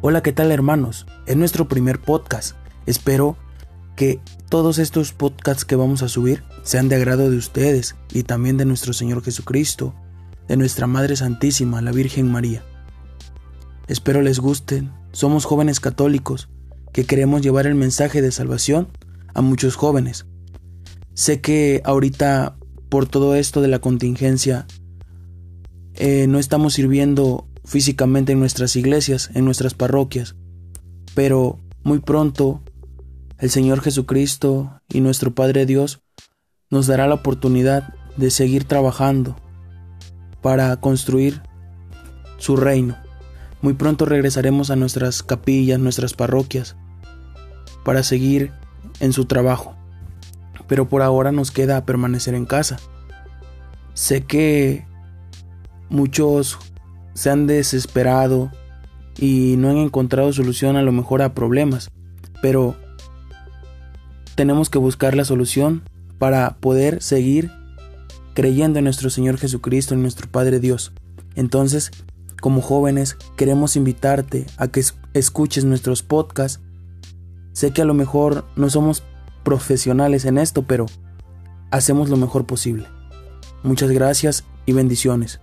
Hola, ¿qué tal hermanos? Es nuestro primer podcast. Espero que todos estos podcasts que vamos a subir sean de agrado de ustedes y también de nuestro Señor Jesucristo, de nuestra Madre Santísima, la Virgen María. Espero les gusten. Somos jóvenes católicos que queremos llevar el mensaje de salvación a muchos jóvenes. Sé que ahorita, por todo esto de la contingencia, eh, no estamos sirviendo físicamente en nuestras iglesias, en nuestras parroquias, pero muy pronto el Señor Jesucristo y nuestro Padre Dios nos dará la oportunidad de seguir trabajando para construir su reino. Muy pronto regresaremos a nuestras capillas, nuestras parroquias, para seguir en su trabajo. Pero por ahora nos queda permanecer en casa. Sé que muchos se han desesperado y no han encontrado solución a lo mejor a problemas, pero tenemos que buscar la solución para poder seguir creyendo en nuestro Señor Jesucristo, en nuestro Padre Dios. Entonces, como jóvenes, queremos invitarte a que escuches nuestros podcasts. Sé que a lo mejor no somos profesionales en esto, pero hacemos lo mejor posible. Muchas gracias y bendiciones.